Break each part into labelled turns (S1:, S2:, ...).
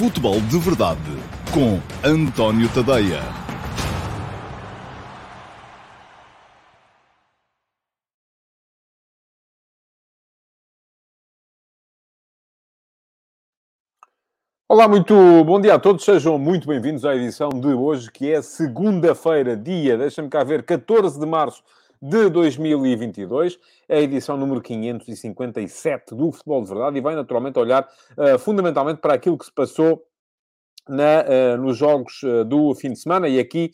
S1: Futebol de Verdade com António Tadeia.
S2: Olá, muito bom dia a todos, sejam muito bem-vindos à edição de hoje, que é segunda-feira, dia, deixa-me cá ver, 14 de março de 2022, é a edição número 557 do Futebol de Verdade e vai naturalmente olhar uh, fundamentalmente para aquilo que se passou na, uh, nos jogos uh, do fim de semana e aqui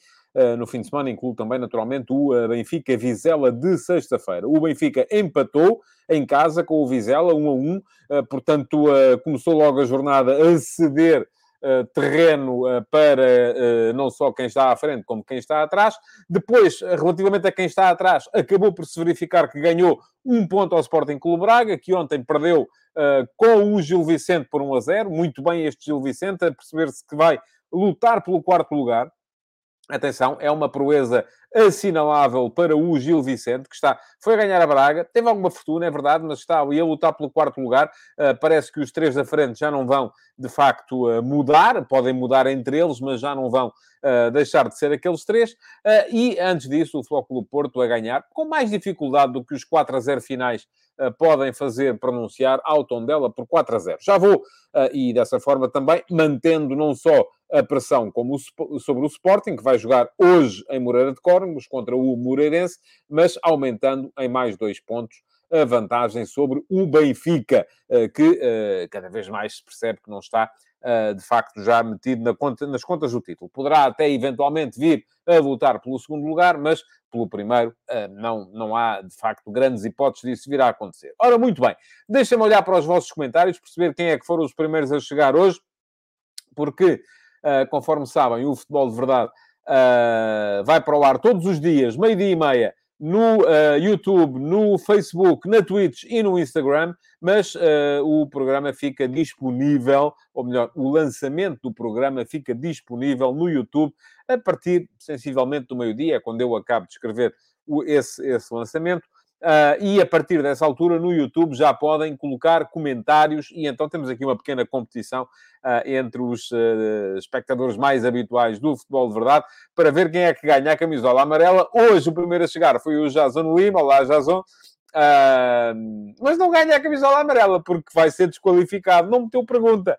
S2: no fim de semana incluo também naturalmente o Benfica Vizela de sexta-feira. O Benfica empatou em casa com o Vizela 1 a 1, portanto começou logo a jornada a ceder terreno eh, para eh, não só quem está à frente, como quem está atrás. Depois, relativamente a quem está atrás, acabou por se verificar que ganhou um ponto ao Sporting Clube Braga, que ontem perdeu com o Gil Vicente por 1 a 0. Muito bem este Gil Vicente, a perceber-se que vai lutar pelo quarto lugar. Atenção, é uma proeza assinalável para o Gil Vicente, que está, foi ganhar a Braga, teve alguma fortuna, é verdade, mas está ali a lutar pelo quarto lugar. Uh, parece que os três da frente já não vão, de facto, uh, mudar, podem mudar entre eles, mas já não vão uh, deixar de ser aqueles três. e antes disso, o Flóculo Porto a ganhar, com mais dificuldade do que os 4 a 0 finais podem fazer pronunciar ao Tondela por 4 a 0. Já vou, e dessa forma também, mantendo não só a pressão como o, sobre o Sporting, que vai jogar hoje em Moreira de Córregos contra o Moreirense, mas aumentando em mais dois pontos a vantagem sobre o Benfica, eh, que eh, cada vez mais se percebe que não está, eh, de facto, já metido na conta, nas contas do título. Poderá até eventualmente vir a lutar pelo segundo lugar, mas pelo primeiro não, não há, de facto, grandes hipóteses disso vir a acontecer. Ora, muito bem, deixa-me olhar para os vossos comentários, perceber quem é que foram os primeiros a chegar hoje, porque Uh, conforme sabem, o futebol de verdade vai para o ar todos os dias, meio-dia e meia, no uh, YouTube, no Facebook, na Twitch e no Instagram, mas o programa fica disponível, ou melhor, o lançamento do programa fica disponível no YouTube a partir, sensivelmente, do meio-dia, é quando eu acabo de escrever o, esse, esse lançamento. Uh, e a partir dessa altura no YouTube já podem colocar comentários e então temos aqui uma pequena competição uh, entre os uh, espectadores mais habituais do futebol de verdade para ver quem é que ganha a camisola amarela. Hoje o primeiro a chegar foi o Jason Lima. Olá, Jason. mas não ganha a camisola amarela porque vai ser desqualificado. Não meteu pergunta.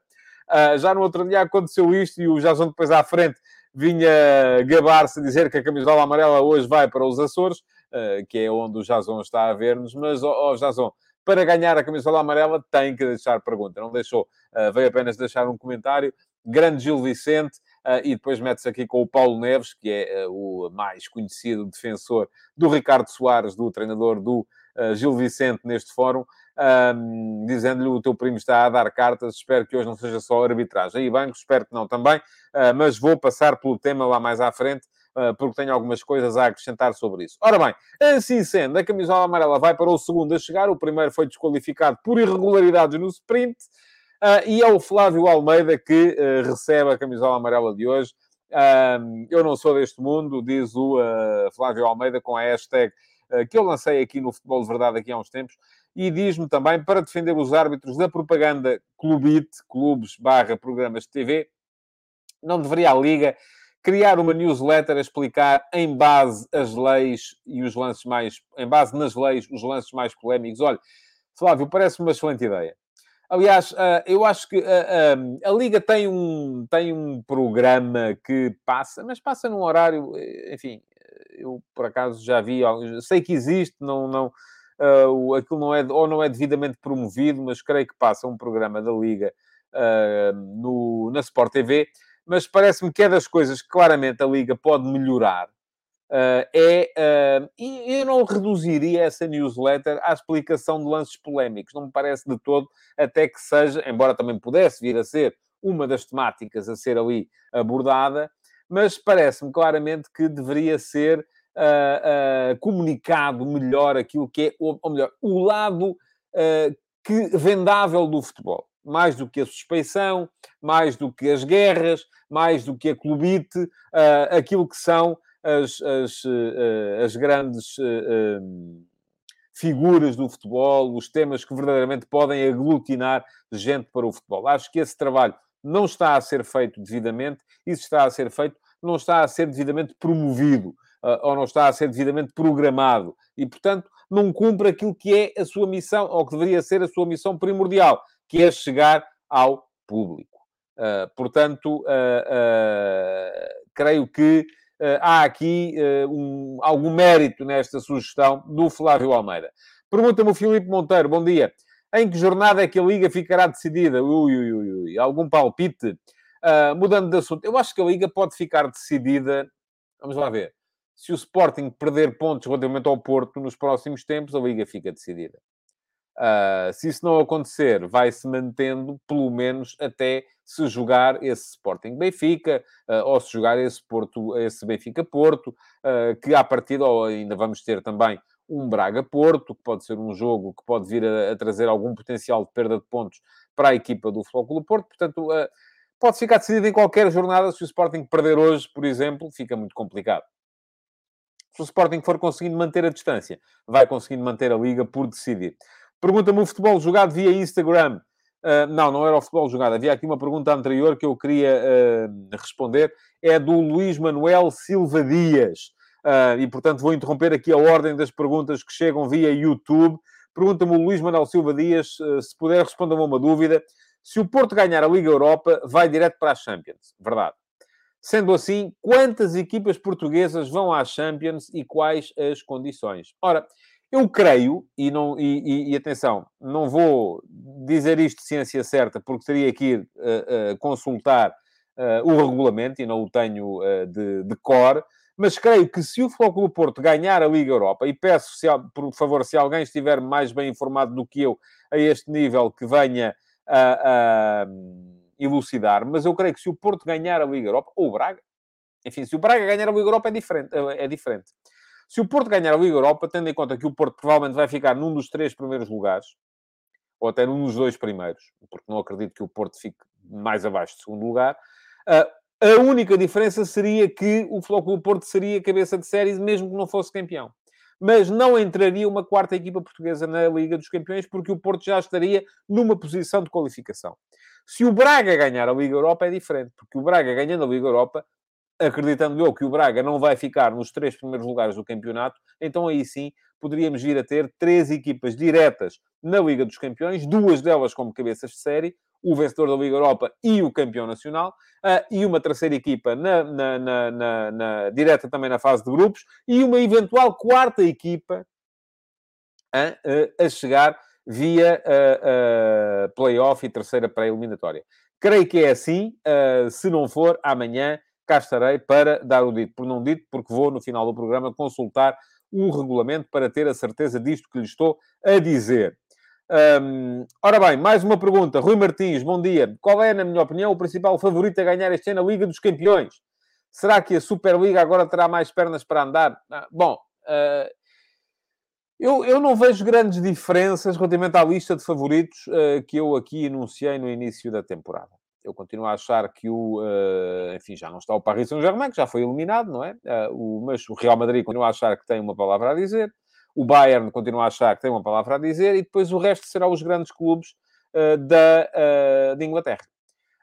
S2: já no outro dia aconteceu isto e o Jason depois à frente vinha gabar-se dizer que a camisola amarela hoje vai para os Açores. Eh, que é onde o Jason está a ver-nos, mas, ó oh, Jason, para ganhar a camisola amarela tem que deixar pergunta, não deixou, uh, veio apenas deixar um comentário. Grande Gil Vicente, uh, e depois mete-se aqui com o Paulo Neves, que é uh, o mais conhecido defensor do Ricardo Soares, do treinador do Gil Vicente neste fórum, um, dizendo-lhe o teu primo está a dar cartas, espero que hoje não seja só arbitragem e banco, espero que não também, mas vou passar pelo tema lá mais à frente porque tenho algumas coisas a acrescentar sobre isso. Ora bem, assim sendo, a camisola amarela vai para o segundo a chegar, o primeiro foi desqualificado por irregularidades no sprint, uh, e é o Flávio Almeida que uh, recebe a camisola amarela de hoje. eu não sou deste mundo, diz o Flávio Almeida com a hashtag que eu lancei aqui no Futebol de Verdade aqui há uns tempos, e diz-me também para defender os árbitros da propaganda Clubite, clubes barra programas de TV, não deveria a Liga criar uma newsletter a explicar em base as leis e os lances mais, em base nas leis, os lances mais polémicos. Olha, Flávio, parece uma excelente ideia. Aliás, ah, eu acho que a, a, a, Liga tem um, tem um programa que passa, mas passa num horário, eh, enfim, eu por acaso já vi, sei que existe, não, não, uh, aquilo não é, ou não é devidamente promovido, mas creio que passa um programa da Liga uh, no, na Sport TV mas parece-me que é das coisas que claramente a Liga pode melhorar. Uh, é, uh, e eu não reduziria essa newsletter à explicação de lances polémicos, não me parece de todo, até que seja, embora também pudesse vir a ser uma das temáticas a ser ali abordada, mas parece-me claramente que deveria ser uh, comunicado melhor aquilo que é, ou, ou melhor, o lado que, vendável do futebol mais do que a suspeição, mais do que as guerras, mais do que a clubite, uh, aquilo que são as, as, uh, as grandes uh, figuras do futebol, os temas que verdadeiramente podem aglutinar gente para o futebol. Acho que esse trabalho não está a ser feito devidamente, se está a ser feito, não está a ser devidamente promovido, ou não está a ser devidamente programado. E, portanto, não cumpre aquilo que é a sua missão, ou que deveria ser a sua missão primordial, que é chegar ao público. Uh, portanto, uh, creio que há aqui um, algum mérito nesta sugestão do Flávio Almeida. Pergunta-me o Filipe Monteiro, bom dia. Em que jornada é que a Liga ficará decidida? Ui, ui, ui, ui. Algum palpite? Uh, mudando de assunto, eu acho que a Liga pode ficar decidida. Vamos lá ver. Se o Sporting perder pontos relativamente ao Porto nos próximos tempos, a Liga fica decidida. Uh, se isso não acontecer, vai-se mantendo, pelo menos até se jogar esse Sporting Benfica, uh, ou se jogar esse, Porto, esse Benfica Porto, uh, que à partida, ou ainda vamos ter também um Braga-Porto, que pode ser um jogo que pode vir a, a, trazer algum potencial de perda de pontos para a equipa do Futebol Porto. Portanto, pode ficar decidido em qualquer jornada. Se o Sporting perder hoje, por exemplo, fica muito complicado. Se o Sporting for conseguindo manter a distância, vai conseguindo manter a liga por decidir. Pergunta-me o futebol jogado via Instagram. Uh, não, não era o futebol jogado. Havia aqui uma pergunta anterior que eu queria uh, responder. É do Luís Manuel Silva Dias. Uh, e, portanto, vou interromper aqui a ordem das perguntas que chegam via YouTube. Pergunta-me o Luís Manuel Silva Dias, se puder responder-me uma dúvida. Se o Porto ganhar a Liga Europa, vai direto para a Champions. Verdade. Sendo assim, quantas equipas portuguesas vão à Champions e quais as condições? Ora, eu creio, e, não, e, e, e atenção, não vou dizer isto de ciência certa, porque teria que ir uh, consultar o regulamento e não o tenho de, de cor, mas creio que se o Futebol Porto ganhar a Liga Europa, e peço, se, por favor, se alguém estiver mais bem informado do que eu a este nível, que venha a, a elucidar, mas eu creio que se o Porto ganhar a Liga Europa, ou o Braga, enfim, se o Braga ganhar a Liga Europa é diferente, é, é diferente. Se o Porto ganhar a Liga Europa, tendo em conta que o Porto provavelmente vai ficar num dos três primeiros lugares, ou até num dos dois primeiros, porque não acredito que o Porto fique mais abaixo de segundo lugar, ah, a única diferença seria que o Flóculo Porto seria cabeça de série, mesmo que não fosse campeão. Mas não entraria uma quarta equipa portuguesa na Liga dos Campeões, porque o Porto já estaria numa posição de qualificação. Se o Braga ganhar a Liga Europa, é diferente, porque o Braga ganhando a Liga Europa, acreditando eu que o Braga não vai ficar nos três primeiros lugares do campeonato, então aí sim poderíamos vir a ter três equipas diretas na Liga dos Campeões, duas delas como cabeças de série, o vencedor da Liga Europa e o campeão nacional, uh, e uma terceira equipa na, na, na, na, direta também na fase de grupos, e uma eventual quarta equipa uh, a chegar via uh, play-off e terceira pré-eliminatória. Creio que é assim. se não for, amanhã cá estarei para dar o dito por não dito, porque vou, no final do programa, consultar o regulamento para ter a certeza disto que lhe estou a dizer. Ora bem, mais uma pergunta. Rui Martins, bom dia. Qual é, na minha opinião, o principal favorito a ganhar este ano a Liga dos Campeões? Será que a Superliga agora terá mais pernas para andar? Ah, bom, uh, eu, eu não vejo grandes diferenças relativamente à lista de favoritos uh, que eu aqui enunciei no início da temporada. Eu continuo a achar que o... Uh, enfim, já não está o Paris Saint-Germain, que já foi eliminado, não é? o, mas o Real Madrid continua a achar que tem uma palavra a dizer o Bayern continua a achar que tem uma palavra a dizer e depois o resto será os grandes clubes uh, da, uh, de Inglaterra.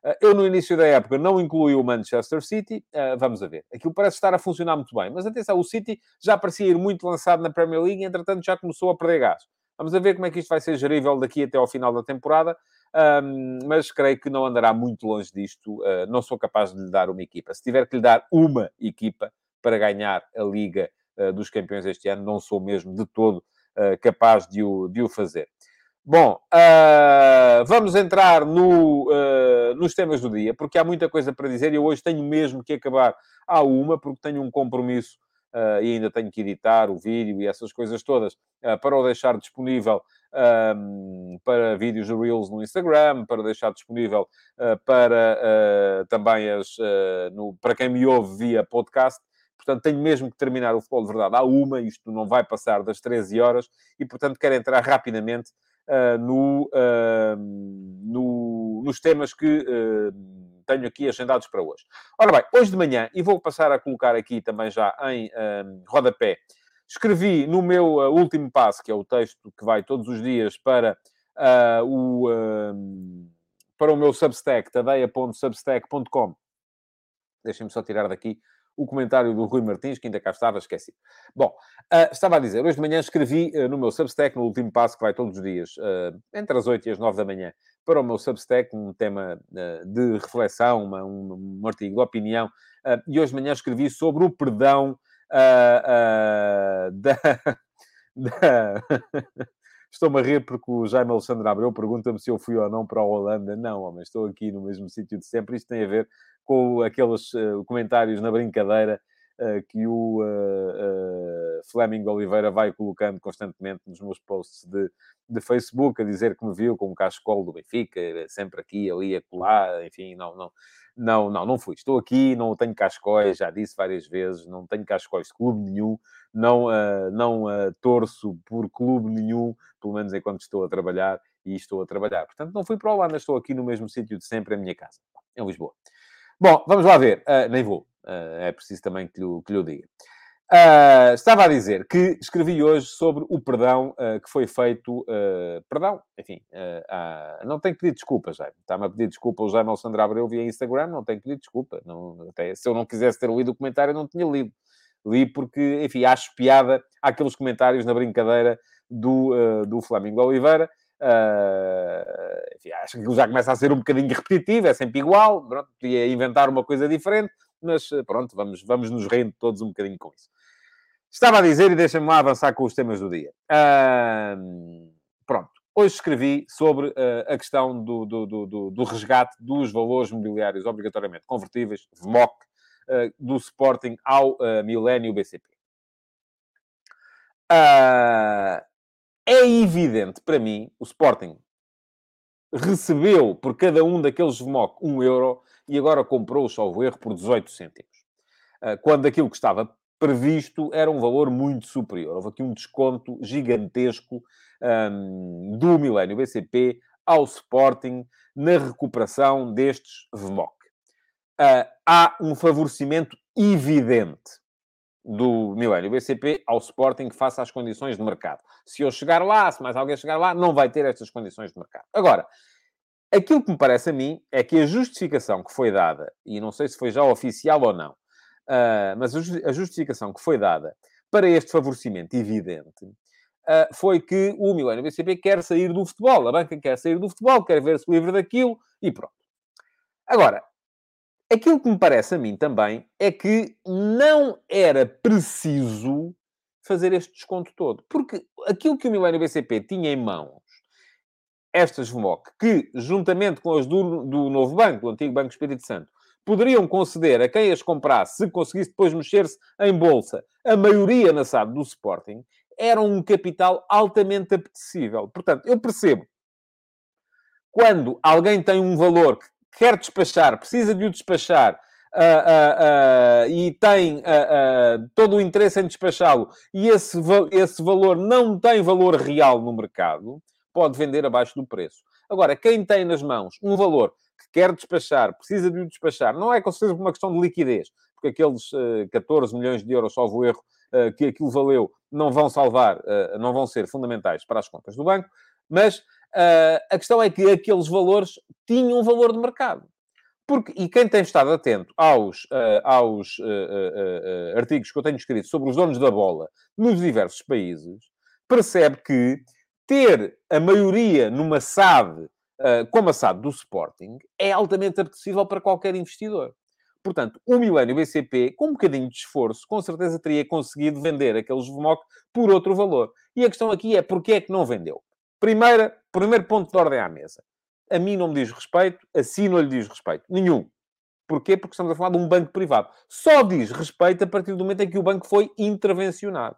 S2: Uh, eu, no início da época, não incluí o Manchester City. vamos a ver. Aquilo parece estar a funcionar muito bem. Mas atenção, o City já parecia ir muito lançado na Premier League e, entretanto, já começou a perder gás. Vamos a ver como é que isto vai ser gerível daqui até ao final da temporada. Um, mas creio que não andará muito longe disto. não sou capaz de lhe dar uma equipa. Se tiver que lhe dar uma equipa para ganhar a Liga eh, dos campeões este ano, não sou mesmo de todo eh, capaz de o, de o fazer. Bom, uh, vamos entrar no, uh, nos temas do dia, porque há muita coisa para dizer e eu hoje tenho mesmo que acabar à uma, porque tenho um compromisso uh, e ainda tenho que editar o vídeo e essas coisas todas para o deixar disponível ehm, para vídeos de Reels no Instagram, para deixar disponível para também as, no, para quem me ouve via podcast. Portanto, tenho mesmo que terminar o futebol de verdade à uma, isto não vai passar das 13 horas, e portanto quero entrar rapidamente uh, no, uh, no, nos temas que uh, tenho aqui agendados para hoje. Ora bem, hoje de manhã, e vou passar a colocar aqui também já em rodapé, escrevi no meu último passo, que é o texto que vai todos os dias para o para o meu Substack, tadeia.substack.com. Deixem-me só tirar daqui o comentário do Rui Martins, que ainda cá estava, esqueci. Bom, uh, estava a dizer, hoje de manhã escrevi uh, no meu Substack, no último passo, que vai todos os dias, uh, entre as 8 e as 9 da manhã, para o meu Substack, um tema de reflexão, uma, um, um, artigo de opinião, e hoje de manhã escrevi sobre o perdão da... da... Estou-me a rir porque o Jaime Alexandre Abreu pergunta-me se eu fui ou não para a Holanda. Não, homem, estou aqui no mesmo sítio de sempre. Isto tem a ver com aqueles uh, comentários na brincadeira que o uh, Fleming Oliveira vai colocando constantemente nos meus posts de, de Facebook, a dizer que me viu com um cachecol do Benfica, sempre aqui, ali, acolá, enfim, não, não, não, não, não fui. Estou aqui, não tenho cascóis, já disse várias vezes, não tenho cascóis de clube nenhum, não, uh, não uh, torço por clube nenhum, pelo menos enquanto estou a trabalhar, e estou a trabalhar. Portanto, não fui para o Holanda, estou aqui no mesmo sítio de sempre, a minha casa, em Lisboa. Bom, vamos lá ver. Uh, nem vou. É preciso também que lhe, que lhe diga. Uh, estava a dizer que escrevi hoje sobre o perdão uh, que foi feito. Uh, perdão, enfim, não tenho que pedir desculpas, já. Está-me a pedir desculpa o Jaime Alexandre Abreu via Instagram, não tenho que pedir desculpa. Não, até, se eu não quisesse ter lido o comentário, eu não tinha lido. Li porque, enfim, acho piada àqueles comentários na brincadeira do, do Flamengo Oliveira. enfim, acho que já começa a ser um bocadinho repetitivo, é sempre igual. Pronto, podia inventar uma coisa diferente mas pronto, vamos, vamos nos render todos um bocadinho com isso. Estava a dizer, e deixa-me lá avançar com os temas do dia. Uh, pronto. Hoje escrevi sobre uh, a questão do, do, do, do, resgate dos valores mobiliários obrigatoriamente convertíveis, VMOC, uh, do Sporting ao uh, Milênio BCP. é evidente para mim, o Sporting recebeu por cada um daqueles VMOC um euro e agora comprou, salvo erro, por 18 cêntimos. quando aquilo que estava previsto era um valor muito superior. Houve aqui um desconto gigantesco um, do Milênio BCP ao Sporting na recuperação destes VMOC. Uh, há um favorecimento evidente do Milênio BCP ao Sporting face às condições de mercado. Se eu chegar lá, se mais alguém chegar lá, não vai ter estas condições de mercado. Agora, aquilo que me parece a mim é que a justificação que foi dada, e não sei se foi já oficial ou não, Uh, mas a justificação que foi dada para este favorecimento evidente uh, foi que o Milênio BCP quer sair do futebol. A banca quer sair do futebol, quer ver-se livre daquilo e pronto. Agora, aquilo que me parece a mim também é que não era preciso fazer este desconto todo. Porque aquilo que o Milênio BCP tinha em mãos, estas VMOC, que, juntamente com as do, do novo banco, do antigo Banco Espírito Santo, poderiam conceder a quem as comprasse, se conseguisse depois mexer-se em bolsa, a maioria na SAD do Sporting, era um capital altamente apetecível. Portanto, eu percebo quando alguém tem um valor que quer despachar, precisa de o despachar, Uh, uh, uh, e tem todo o interesse em despachá-lo, e esse, esse valor não tem valor real no mercado, pode vender abaixo do preço. Agora, quem tem nas mãos um valor que quer despachar, precisa de o despachar, não é com certeza uma questão de liquidez, porque aqueles uh, 14 milhões de euros, salvo erro, uh, que aquilo valeu, não vão salvar, uh, não vão ser fundamentais para as contas do banco, mas a questão é que aqueles valores tinham um valor de mercado. Porque, e quem tem estado atento aos, aos artigos que eu tenho escrito sobre os donos da bola nos diversos países, percebe que ter a maioria numa SAD uh, como assado do Sporting, é altamente apetecível para qualquer investidor. Portanto, o Milênio BCP, com um bocadinho de esforço, com certeza teria conseguido vender aqueles VMOC por outro valor. E a questão aqui é, porquê é que não vendeu? Primeira, primeiro ponto de ordem à mesa. A mim não me diz respeito, a si não lhe diz respeito. Nenhum. Porquê? Porque estamos a falar de um banco privado. Só diz respeito a partir do momento em que o banco foi intervencionado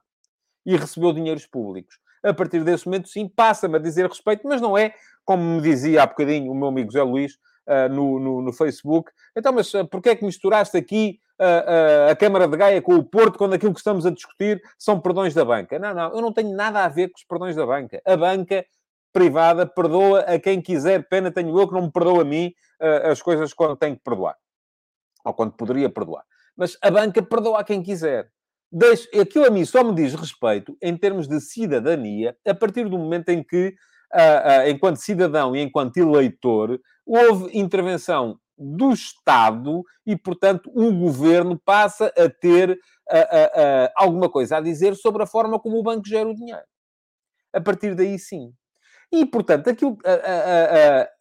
S2: e recebeu dinheiros públicos. A partir desse momento, sim, passa-me a dizer respeito, mas não é como me dizia há bocadinho o meu amigo Zé Luís uh, no, no, no, Facebook. Então, mas uh, porquê é que misturaste aqui uh, a Câmara de Gaia com o Porto quando aquilo que estamos a discutir são perdões da banca? Não, não, eu não tenho nada a ver com os perdões da banca. A banca privada perdoa a quem quiser. Pena tenho eu que não me perdoa a mim as coisas quando tenho que perdoar. Ou quando poderia perdoar. Mas a banca perdoa a quem quiser. Deixe, aquilo a mim só me diz respeito em termos de cidadania a partir do momento em que enquanto cidadão e enquanto eleitor, houve intervenção do Estado e, portanto, o governo passa a ter alguma coisa a dizer sobre a forma como o banco gera o dinheiro. A partir daí, sim. E, portanto, aquilo,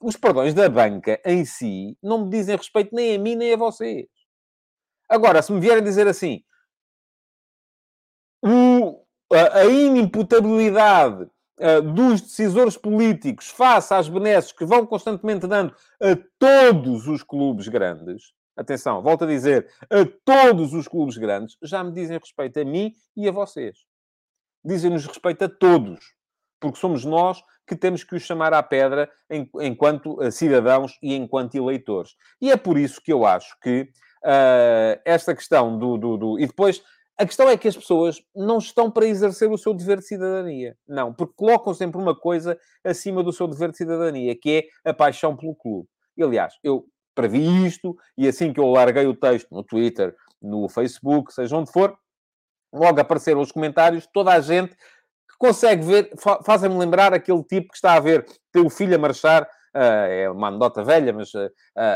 S2: os perdões da banca em si não me dizem respeito nem a mim nem a vocês. Agora, se me vierem dizer assim, a, inimputabilidade dos decisores políticos face às benesses que vão constantemente dando a todos os clubes grandes, atenção, volto a dizer, a todos os clubes grandes, já me dizem respeito a mim e a vocês. Dizem-nos respeito a todos, porque somos nós que temos que os chamar à pedra enquanto uh, cidadãos e enquanto eleitores. E é por isso que eu acho que uh, esta questão do, do, do, E depois a questão é que as pessoas não estão para exercer o seu dever de cidadania. Não, porque colocam sempre uma coisa acima do seu dever de cidadania, que é a paixão pelo clube. E, aliás, eu previ isto e assim que eu larguei o texto no Twitter, no Facebook, seja onde for, logo apareceram os comentários, toda a gente que consegue ver, fazem-me lembrar aquele tipo que está a ver teu filho a marchar é uma anedota velha, mas uh,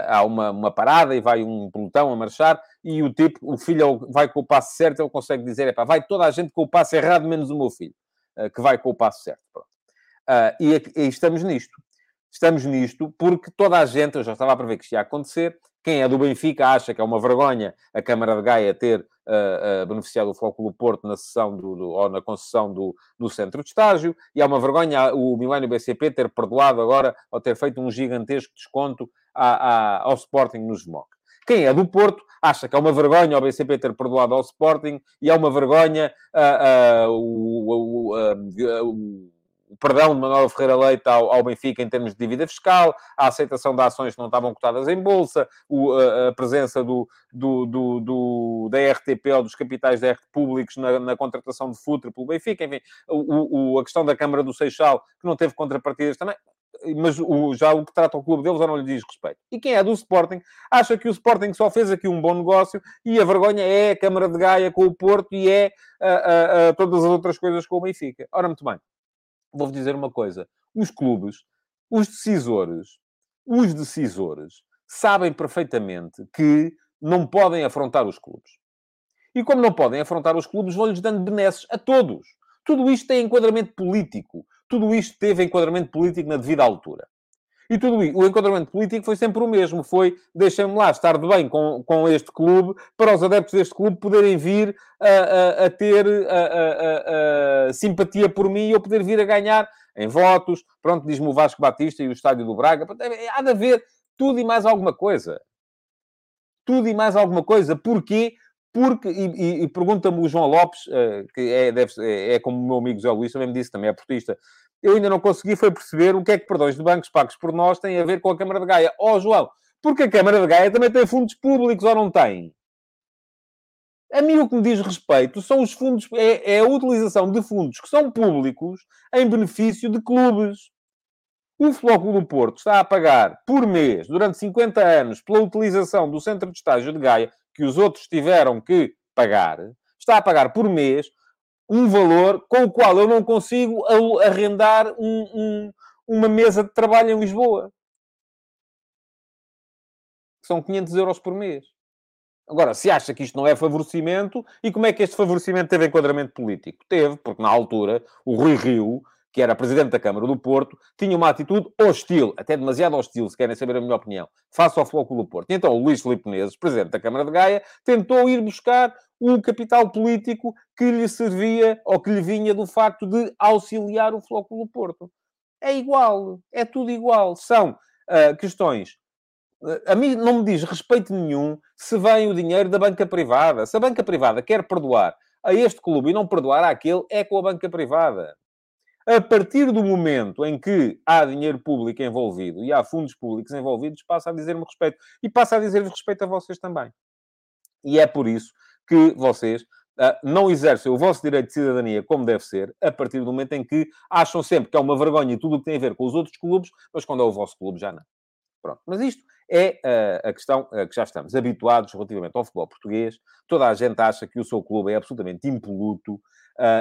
S2: há uma, uma parada e vai um pelotão a marchar e o tipo, o filho vai com o passo certo, ele consegue dizer, é pá, vai toda a gente com o passo errado, menos o meu filho, uh, que vai com o passo certo. E, e estamos nisto. Estamos nisto porque toda a gente, eu já estava a prever que isto ia acontecer, quem é do Benfica acha que é uma vergonha a Câmara de Gaia ter uh, uh, beneficiado o Flóculo Porto na sessão do, do, ou na concessão do, do centro de estágio, e é uma vergonha o Milênio BCP ter perdoado agora ou ter feito um gigantesco desconto à, à, ao Sporting nos MOC. Quem é do Porto acha que é uma vergonha o BCP ter perdoado ao Sporting e é uma vergonha uh, o, o, o perdão de Manuel Ferreira Leite ao, ao, Benfica em termos de dívida fiscal, a aceitação de ações que não estavam cotadas em bolsa, o, a, a, presença do, do, do, do, da RTP ou dos capitais da RT públicos na, na, contratação de futre pelo Benfica, enfim, o, o, a questão da Câmara do Seixal, que não teve contrapartidas também mas o, já o que trata o clube deles já não lhe diz respeito. E quem é do Sporting acha que o Sporting só fez aqui um bom negócio e a vergonha é a Câmara de Gaia com o Porto e é a, a, a todas as outras coisas com o Benfica. Ora, muito bem vou-vos dizer uma coisa: os clubes, os decisores, os decisores sabem perfeitamente que não podem afrontar os clubes. E como não podem afrontar os clubes, vão-lhes dando benesses a todos. Tudo isto tem enquadramento político. Tudo isto teve enquadramento político na devida altura. E tudo isso, o enquadramento político foi sempre o mesmo. Foi, deixem-me lá estar de bem com, com este clube, para os adeptos deste clube poderem vir a, a, a ter a, simpatia por mim e eu poder vir a ganhar em votos. Pronto, diz-me o Vasco Batista e o Estádio do Braga. Há de haver tudo e mais alguma coisa. Tudo e mais alguma coisa. Porquê? Porque, e, e, e pergunta-me o João Lopes, uh, que é, deve, é, é, como o meu amigo José Luís também me disse, também é portista, eu ainda não consegui foi perceber o que é que perdões de bancos pagos por nós têm a ver com a Câmara de Gaia. Oh, João, porque a Câmara de Gaia também tem fundos públicos ou não tem? A mim o que me diz respeito são os fundos, é, é a utilização de fundos que são públicos em benefício de clubes. O Flóculo do Porto está a pagar por mês, durante 50 anos, pela utilização do centro de estágio de Gaia, que os outros tiveram que pagar, está a pagar por mês um valor com o qual eu não consigo arrendar um, um, uma mesa de trabalho em Lisboa. São 500 euros por mês. Agora, se acha que isto não é favorecimento, e como é que este favorecimento teve enquadramento político? Teve, porque na altura o Rui Rio que era presidente da Câmara do Porto, tinha uma atitude hostil, até demasiado hostil, se querem saber a minha opinião, face ao Flóculo do Porto. E então o Luís Filipe Menezes, presidente da Câmara de Gaia, tentou ir buscar um capital político que lhe servia ou que lhe vinha do facto de auxiliar o Flóculo Porto. É igual, é tudo igual. São uh, questões. Uh, a mim não me diz respeito nenhum se vem o dinheiro da banca privada. Se a banca privada quer perdoar a este clube e não perdoar àquele, é com a banca privada. A partir do momento em que há dinheiro público envolvido e há fundos públicos envolvidos, passa a dizer-me respeito. E passa a dizer-vos respeito a vocês também. E é por isso que vocês uh, não exercem o vosso direito de cidadania como deve ser, a partir do momento em que acham sempre que é uma vergonha tudo o que tem a ver com os outros clubes, mas quando é o vosso clube já não. Pronto. Mas isto é uh, a questão uh, que já estamos habituados relativamente ao futebol português. Toda a gente acha que o seu clube é absolutamente impoluto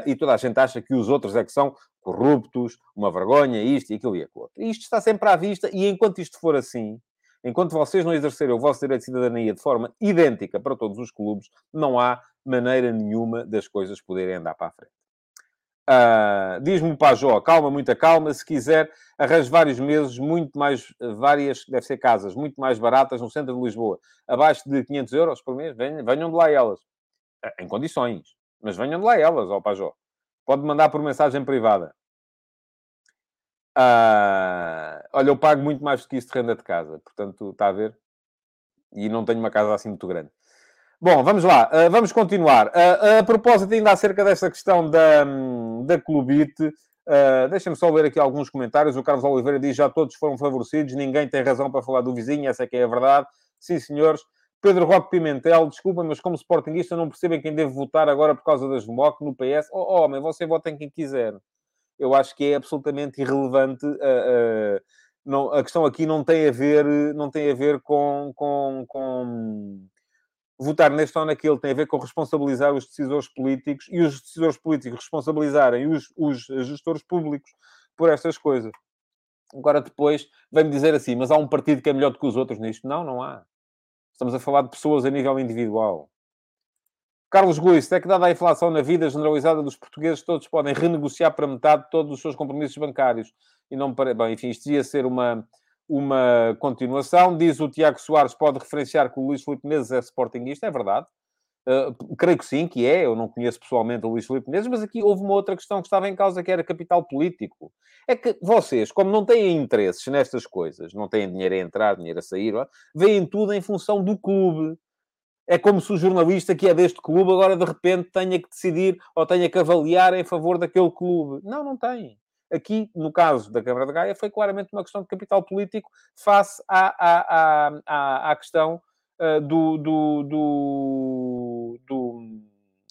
S2: e toda a gente acha que os outros é que são corruptos, uma vergonha, isto e aquilo e aquilo. Isto está sempre à vista e enquanto isto for assim, enquanto vocês não exercerem o vosso direito de cidadania de forma idêntica para todos os clubes, não há maneira nenhuma das coisas poderem andar para a frente. Uh, Diz-me o Pajó, calma, muita calma, se quiser, arranje vários meses, muito mais, várias, deve ser casas, muito mais baratas no centro de Lisboa, abaixo de 500 euros por mês, venham, venham de lá elas. Ah, em condições, mas venham de lá elas, ó Pajó. Pode mandar por mensagem privada. Uh, olha, eu pago muito mais do que isso de renda de casa, portanto, está a ver? E não tenho uma casa assim muito grande. Bom, vamos lá, uh, vamos continuar. Uh, a propósito, ainda acerca desta questão da, da Clubite, uh, deixa-me só ler aqui alguns comentários. O Carlos Oliveira diz: já todos foram favorecidos, ninguém tem razão para falar do vizinho, essa é que é a verdade. Sim, senhores. Pedro Roque Pimentel, desculpa, mas como sportinguista não percebem quem deve votar agora por causa das VMOC no PS. Oh, oh, homem, você vota em quem quiser. Eu acho que é absolutamente irrelevante. Uh, não, a questão aqui não tem a ver, não tem a ver com, com, com votar neste ou naquele, tem a ver com responsabilizar os decisores políticos e os decisores políticos responsabilizarem os, os gestores públicos por estas coisas. Agora, depois, vem-me dizer assim, mas há um partido que é melhor do que os outros nisto? Não, não há. Estamos a falar de pessoas a nível individual. Carlos Guiz, é que dada a inflação na vida generalizada dos portugueses, todos podem renegociar para metade todos os seus compromissos bancários. E não para... Bem, enfim, isto ia ser uma, uma continuação. Diz o Tiago Soares, pode referenciar que o Luís Filipe Menezes é sportinguista. É verdade. Uh, creio que sim, que é. Eu não conheço pessoalmente o Luís Filipe Menezes, mas aqui houve uma outra questão que estava em causa, que era capital político. É que vocês, como não têm interesses nestas coisas, não têm dinheiro a entrar, dinheiro a sair, veem tudo em função do clube. É como se o jornalista que é deste clube agora de repente tenha que decidir ou tenha que avaliar em favor daquele clube. Não, não tem. Aqui, no caso da Câmara de Gaia, foi claramente uma questão de capital político face à, à, à, à questão uh, do, do, do, do,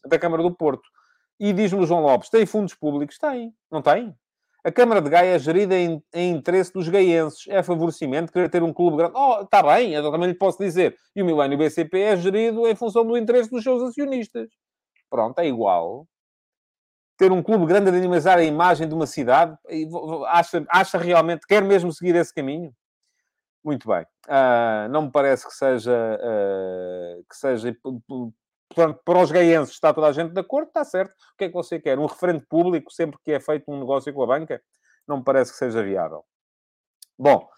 S2: da Câmara do Porto. E diz-me o João Lopes, tem fundos públicos? Tem. Não tem? A Câmara de Gaia é gerida em, em interesse dos gaienses. É favorecimento querer ter um clube grande. Oh, está bem, eu também lhe posso dizer. E o Milênio BCP é gerido em função do interesse dos seus acionistas. Pronto, é igual. Ter um clube grande a dinamizar a imagem de uma cidade, acha, acha realmente, quer mesmo seguir esse caminho? Muito bem. Uh, não me parece que seja, uh, que seja portanto, para os gaienses está toda a gente de acordo, está certo. O que é que você quer? Um referente público sempre que é feito um negócio com a banca? Não me parece que seja viável. Bom,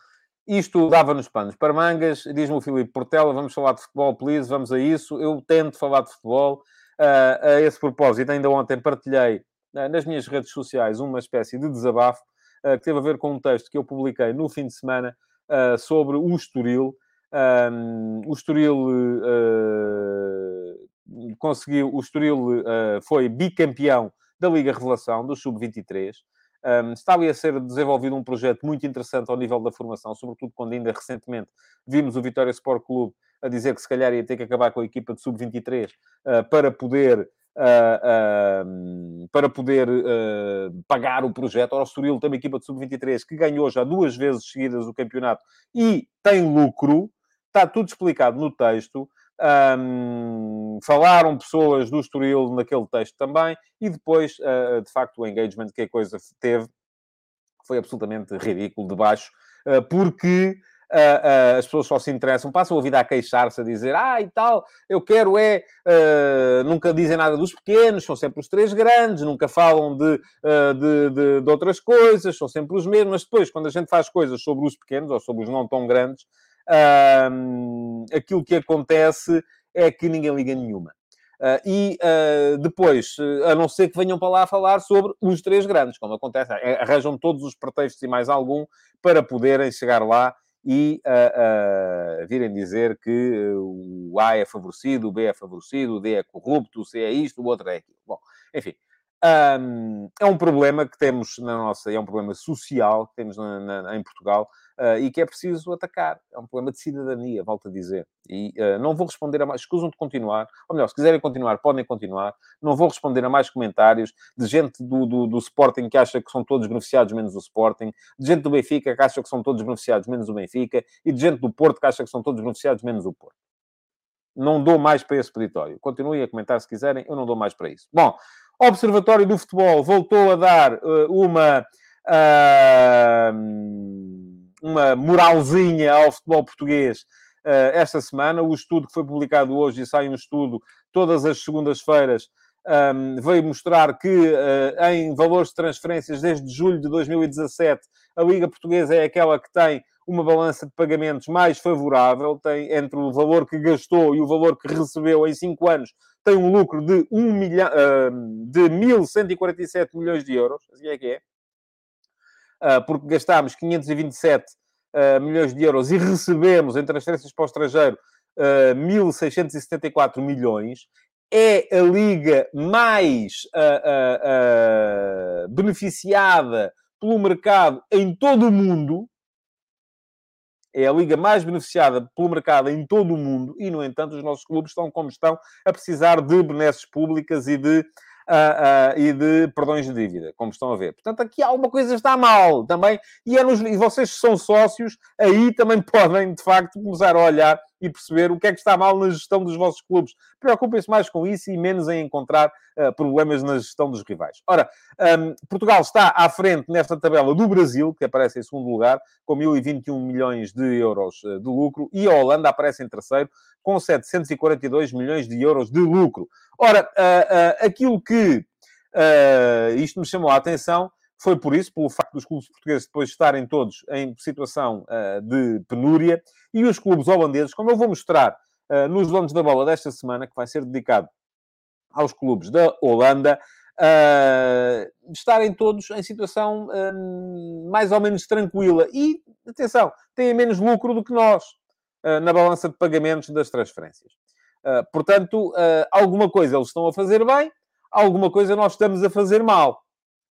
S2: isto dava-nos panos para mangas. Diz-me o Filipe Portela, vamos falar de futebol, please, vamos a isso. Eu tento falar de futebol. Uh, a esse propósito, ainda ontem partilhei uh, nas minhas redes sociais uma espécie de desabafo uh, que teve a ver com um texto que eu publiquei no fim de semana sobre o Estoril. Um, o Estoril conseguiu, o Estoril uh, foi bicampeão da Liga Revelação, do Sub-23. Um, está ali a ser desenvolvido um projeto muito interessante ao nível da formação, sobretudo quando ainda recentemente vimos o Vitória Sport Clube a dizer que se calhar ia ter que acabar com a equipa de Sub-23 uh, para poder Uh, uh, para poder uh, pagar o projeto. Ora, o Estoril tem uma equipa de sub-23 que ganhou já duas vezes seguidas o campeonato e tem lucro. Está tudo explicado no texto. Um, falaram pessoas do Estoril naquele texto também, e depois, uh, de facto, o engagement que a coisa teve foi absolutamente ridículo, de baixo, uh, porque uh, as pessoas só se interessam, passam a vida a queixar-se, a dizer, ah, e tal, eu quero é... nunca dizem nada dos pequenos, são sempre os três grandes, nunca falam de, de, de, de outras coisas, são sempre os mesmos, mas depois, quando a gente faz coisas sobre os pequenos, ou sobre os não tão grandes, um, aquilo que acontece é que ninguém liga nenhuma. Uh, e uh, depois, a não ser que venham para lá falar sobre os três grandes, como acontece, é, arranjam todos os pretextos e mais algum para poderem chegar lá e uh, virem dizer que o A é favorecido, o B é favorecido, o D é corrupto, o C é isto, o outro é aquilo. Bom, enfim, um, é um problema que temos na nossa, é um problema social que temos na, na, em Portugal, uh, e que é preciso atacar. É um problema de cidadania, volto a dizer. E uh, não vou responder a mais. Escusam de continuar, ou melhor, se quiserem continuar, podem continuar. Não vou responder a mais comentários de gente do, do, do Sporting que acha que são todos beneficiados menos o Sporting, de gente do Benfica que acha que são todos beneficiados menos o Benfica e de gente do Porto que acha que são todos beneficiados menos o Porto. Não dou mais para esse peditório. Continuem a comentar se quiserem, eu não dou mais para isso. Bom, Observatório do Futebol voltou a dar uh, uma. Uh, uma moralzinha ao futebol português uh, esta semana. O estudo que foi publicado hoje, e sai um estudo todas as segundas-feiras, um, veio mostrar que uh, em valores de transferências desde julho de 2017, a Liga Portuguesa é aquela que tem uma balança de pagamentos mais favorável, tem entre o valor que gastou e o valor que recebeu em 5 anos, tem um lucro de, 1 milhão, uh, de 1.147 milhões de euros, assim é que é, porque gastámos 527 uh, milhões de euros e recebemos em transferências para o estrangeiro uh, 1.674 milhões, é a liga mais beneficiada pelo mercado em todo o mundo. É a liga mais beneficiada pelo mercado em todo o mundo e, no entanto, os nossos clubes estão como estão a precisar de benesses públicas e de uh, uh, e de perdões de dívida, como estão a ver. Portanto, aqui alguma coisa está mal também, e, é nos, e vocês que são sócios, aí também podem, de facto, começar a olhar e perceber o que é que está mal na gestão dos vossos clubes. Preocupem-se mais com isso e menos em encontrar uh, problemas na gestão dos rivais. Ora, um, Portugal está à frente nesta tabela do Brasil, que aparece em segundo lugar, com 1.021 milhões de euros uh, de lucro, e a Holanda aparece em terceiro, com 742 milhões de euros de lucro. Ora, uh, aquilo que isto me chamou a atenção foi por isso, pelo facto dos clubes portugueses depois estarem todos em situação uh, de penúria, e os clubes holandeses, como eu vou mostrar uh, nos donos da bola desta semana, que vai ser dedicado aos clubes da Holanda, uh, estarem todos em situação mais ou menos tranquila. E, atenção, têm menos lucro do que nós na balança de pagamentos das transferências. Portanto, alguma coisa eles estão a fazer bem, alguma coisa nós estamos a fazer mal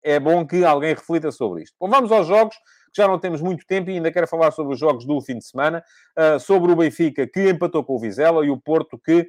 S2: é bom que alguém reflita sobre isto. Bom, vamos aos jogos, que já não temos muito tempo e ainda quero falar sobre os jogos do fim de semana, uh, sobre o Benfica que empatou com o Vizela e o Porto que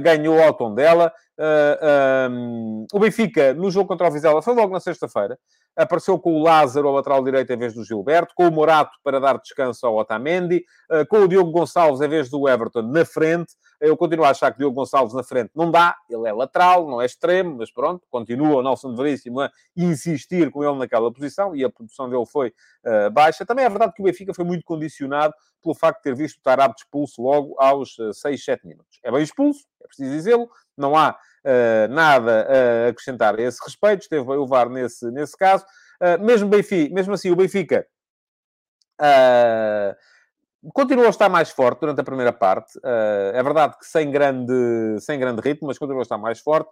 S2: ganhou ao tom dela. Uh, um, o Benfica, no jogo contra o Vizela, foi logo na sexta-feira. Apareceu com o Lázaro ao lateral direito em vez do Gilberto, com o Morato para dar descanso ao Otamendi, com o Diogo Gonçalves em vez do Everton na frente. Eu continuo a achar que Diogo Gonçalves na frente não dá, ele é lateral, não é extremo, mas pronto, continua o Nelson Veríssimo a insistir com ele naquela posição e a produção dele foi uh, baixa. Também é verdade que o Benfica foi muito condicionado pelo facto de ter visto o Tarab expulso logo aos uh, 6, 7 minutos. É bem expulso, é preciso dizê-lo, não há uh, nada a acrescentar a esse respeito, esteve bem o VAR nesse, nesse caso. Uh, mesmo, Benfica, mesmo assim, o Benfica continuou a estar mais forte durante a primeira parte. Uh, é verdade que sem grande, sem grande ritmo, mas continuou a estar mais forte.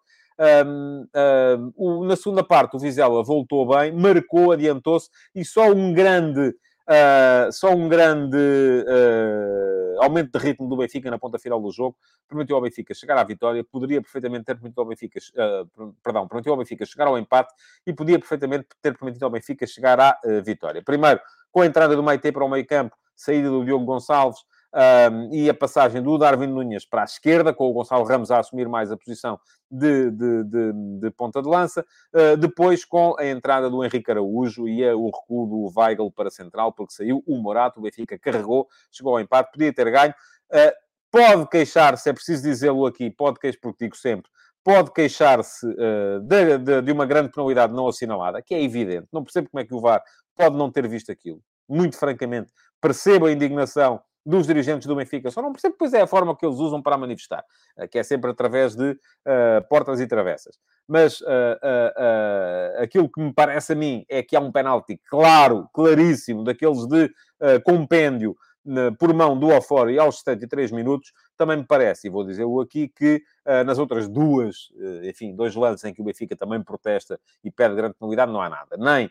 S2: Um, um, o, na segunda parte, o Vizela voltou bem, marcou, adiantou-se e só um grande, uh, só um grande uh, aumento de ritmo do Benfica na ponta final do jogo permitiu ao Benfica chegar à vitória. Poderia perfeitamente ter permitido ao Benfica, uh, perdão, permitiu ao Benfica chegar ao empate e podia perfeitamente ter permitido ao Benfica chegar à vitória. Primeiro, com a entrada do Maite para o meio campo, saída do Diogo Gonçalves um, e a passagem do Darwin Nunes para a esquerda, com o Gonçalo Ramos a assumir mais a posição de, de, de, de ponta de lança. Uh, depois, com a entrada do Henrique Araújo e a, o recuo do Weigl para central, porque saiu o Morato, o Benfica carregou, chegou ao empate, podia ter ganho. Uh, pode queixar-se, é preciso dizê-lo aqui, pode queixar, porque digo sempre, pode queixar-se uh, de, de, de, uma grande penalidade não assinalada, que é evidente. Não percebo como é que o VAR pode não ter visto aquilo. Muito francamente, percebo a indignação dos dirigentes do Benfica, só não percebo, pois é a forma que eles usam para manifestar, eh, que é sempre através de uh, portas e travessas. Mas uh, uh, aquilo que me parece a mim é que há um penalti claro, claríssimo, daqueles de compêndio por mão do Ofori aos 73 minutos, também me parece, e vou dizer-o aqui, que nas outras duas, enfim, dois lances em que o Benfica também protesta e pede grande penalidade, não há nada. Nem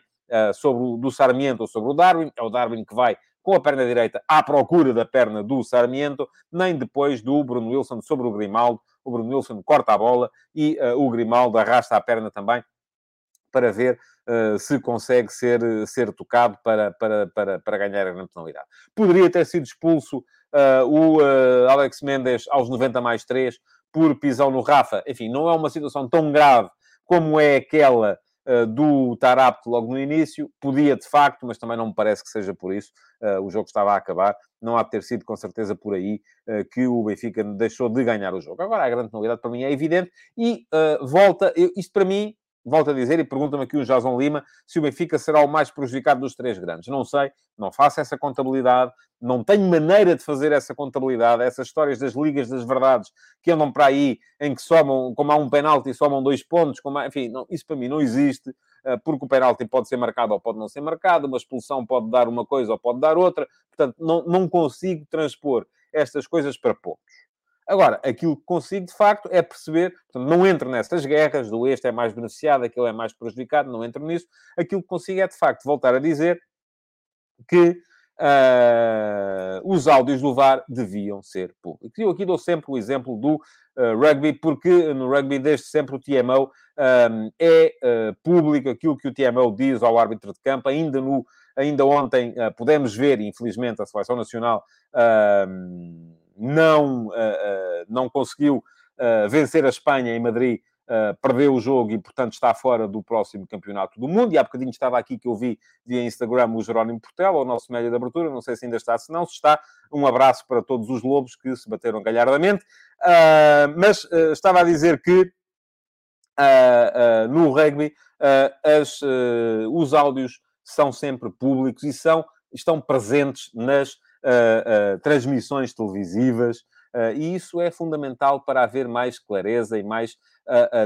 S2: sobre o do Sarmiento ou sobre o Darwin, é o Darwin que vai com a perna direita à procura da perna do Sarmiento, nem depois do Bruno Wilson sobre o Grimaldo. O Bruno Wilson corta a bola e uh, o Grimaldo arrasta a perna também para ver uh, se consegue ser, ser tocado para, para, para, para ganhar a grande penalidade. Poderia ter sido expulso uh, o Alex Mendes aos 90 mais 3 por pisão no Rafa. Enfim, não é uma situação tão grave como é aquela do Tarapto logo no início. Podia, de facto, mas também não me parece que seja por isso. Uh, o jogo estava a acabar. Não há de ter sido, com certeza, por aí uh, que o Benfica deixou de ganhar o jogo. Agora, a grande novidade para mim é evidente. E volta... Isto para mim volto a dizer, e pergunta-me aqui o Jason Lima, se o Benfica será o mais prejudicado dos três grandes. Não sei, não faço essa contabilidade, não tenho maneira de fazer essa contabilidade. Essas histórias das ligas das verdades que andam para aí, em que somam, como há um penalti, somam dois pontos, como há, enfim, não, isso para mim não existe, eh, porque o penalti pode ser marcado ou pode não ser marcado, uma expulsão pode dar uma coisa ou pode dar outra, portanto, não, não consigo transpor estas coisas para pontos. Agora, aquilo que consigo, de facto, é perceber, portanto, não entro nessas guerras do este é mais beneficiado, aquele é mais prejudicado, não entro nisso. Aquilo que consigo é, de facto, voltar a dizer que uh, os áudios do VAR deviam ser públicos. Eu aqui dou sempre o exemplo do uh, rugby, porque no rugby, desde sempre, o TMO um, é uh, público aquilo que o TMO diz ao árbitro de campo, ainda no... Ainda ontem uh, pudemos ver, infelizmente, a Seleção Nacional uh, não, uh, não conseguiu uh, vencer a Espanha em Madrid, perdeu o jogo e, portanto, está fora do próximo campeonato do mundo. E há bocadinho estava aqui que eu vi via Instagram o Jerónimo Portela, o nosso médio de abertura, não sei se ainda está, se não, se está, um abraço para todos os lobos que se bateram galhardamente. mas estava a dizer que no rugby as, os áudios são sempre públicos e são, estão presentes nas uh, transmissões televisivas, e isso é fundamental para haver mais clareza e mais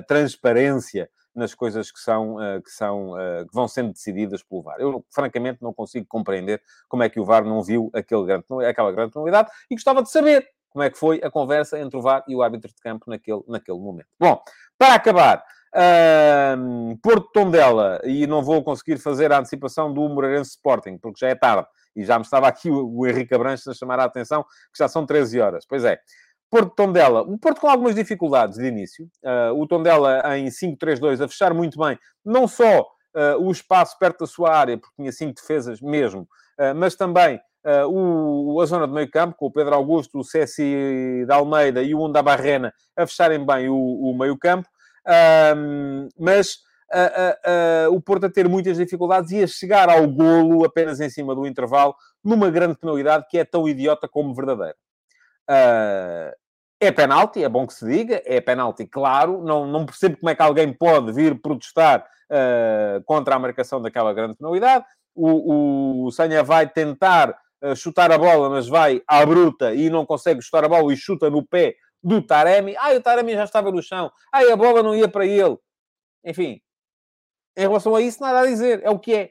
S2: transparência nas coisas que são, que são que vão sendo decididas pelo VAR. Eu, francamente, não consigo compreender como é que o VAR não viu aquele grande, aquela grande novidade e gostava de saber como é que foi a conversa entre o VAR e o árbitro de campo naquele, naquele momento. Bom, para acabar, uh, Porto Tondela, e não vou conseguir fazer a antecipação do Moreirense Sporting, porque já é tarde, e já me estava aqui o, Henrique Abranches a chamar a atenção, que já são 13 horas. Pois é. Porto Tondela, o Porto com algumas dificuldades de início. Uh, o Tondela em 5-3-2 a fechar muito bem, não só uh, o espaço perto da sua área, porque tinha cinco defesas mesmo, uh, mas também o, a zona de meio campo, com o Pedro Augusto, o Cessi da Almeida e o Unda Barrena a fecharem bem o, o meio campo. mas o Porto a ter muitas dificuldades e a chegar ao golo apenas em cima do intervalo, numa grande penalidade que é tão idiota como verdadeira. Uh, é penalti, é bom que se diga, é penalti, claro. Não, não percebo como é que alguém pode vir protestar uh, contra a marcação daquela grande penalidade. O, o Sanha vai tentar uh, chutar a bola, mas vai à bruta e não consegue chutar a bola e chuta no pé do Taremi. Ai, o Taremi já estava no chão. Ai, a bola não ia para ele. Enfim, em relação a isso, nada a dizer. É o que é.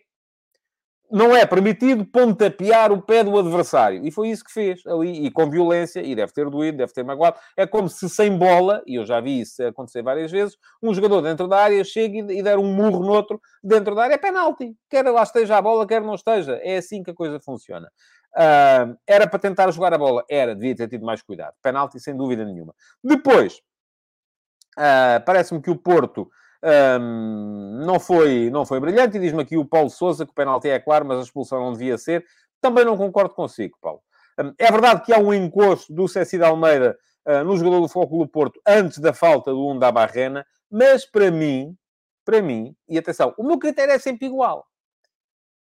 S2: Não é permitido pontapear o pé do adversário. E foi isso que fez ali. E com violência. E deve ter doído, deve ter magoado. É como se sem bola, e eu já vi isso acontecer várias vezes, um jogador dentro da área chega e der um murro no outro dentro da área. É penalti. Quer lá esteja a bola, quer não esteja. É assim que a coisa funciona. Uh, era para tentar jogar a bola? Era. Devia ter tido mais cuidado. Penalti, sem dúvida nenhuma. Depois, uh, parece-me que o Porto um, não, foi, não foi brilhante. E diz-me aqui o Paulo Souza que o penalti é claro, mas a expulsão não devia ser. Também não concordo consigo, Paulo. Um, é verdade que há um encosto do Ceci de Almeida uh, no jogador do Foco do Porto antes da falta do 1 da Barrena, mas para mim, para mim, e atenção, o meu critério é sempre igual.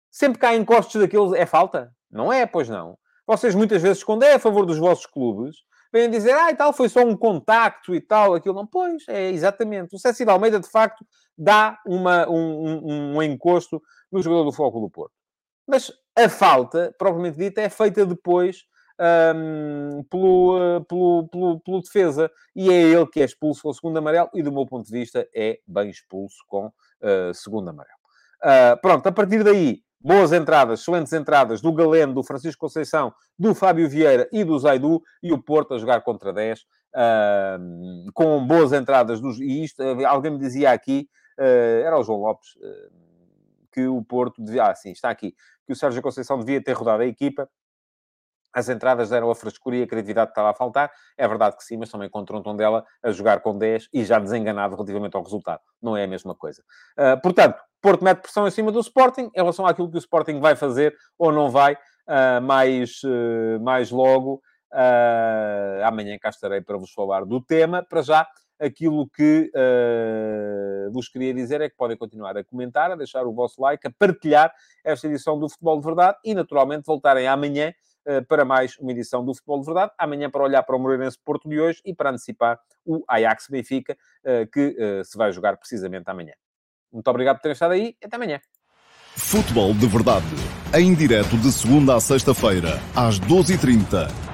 S2: Sempre que há encostos daqueles, é falta? Não é, pois não. Vocês muitas vezes, quando é a favor dos vossos clubes, vêm dizer, ah, e tal, foi só um contacto e tal, aquilo não. Pois, é exatamente. O Cécile Almeida, de facto, dá uma, um, um, um encosto no jogador do Foco do Porto. Mas a falta, propriamente dita, é feita depois um, pelo, pelo, pelo, pelo, defesa. E é ele que é expulso com o segundo amarelo e, do meu ponto de vista, é bem expulso com uh, segundo amarelo. Uh, pronto, a partir daí, boas entradas, excelentes entradas do Galeno, do Francisco Conceição, do Fábio Vieira e do Zaidu, e o Porto a jogar contra 10, uh, com boas entradas. Dos, e isto, alguém me dizia aqui, uh, era o João Lopes, uh, que o Porto devia, ah, sim, está aqui, que o Sérgio Conceição devia ter rodado a equipa as entradas eram a frescura e a criatividade que estava a faltar. É verdade que sim, mas também contra um Tondela a jogar com 10 e já desenganado relativamente ao resultado. Não é a mesma coisa. Uh, portanto, Porto mete pressão em cima do Sporting em relação àquilo que o Sporting vai fazer ou não vai uh, mais, uh, mais logo. amanhã cá estarei para vos falar do tema. Para já, aquilo que vos queria dizer é que podem continuar a comentar, a deixar o vosso like, a partilhar esta edição do Futebol de Verdade e, naturalmente, voltarem amanhã para mais uma edição do Futebol de Verdade. Amanhã para olhar para o Moreirense Porto de hoje e para antecipar o Ajax Benfica, eh, que eh, se vai jogar precisamente amanhã. Muito obrigado por terem estado aí e até amanhã.
S1: Futebol de Verdade, em direto de segunda a sexta-feira, às 12h30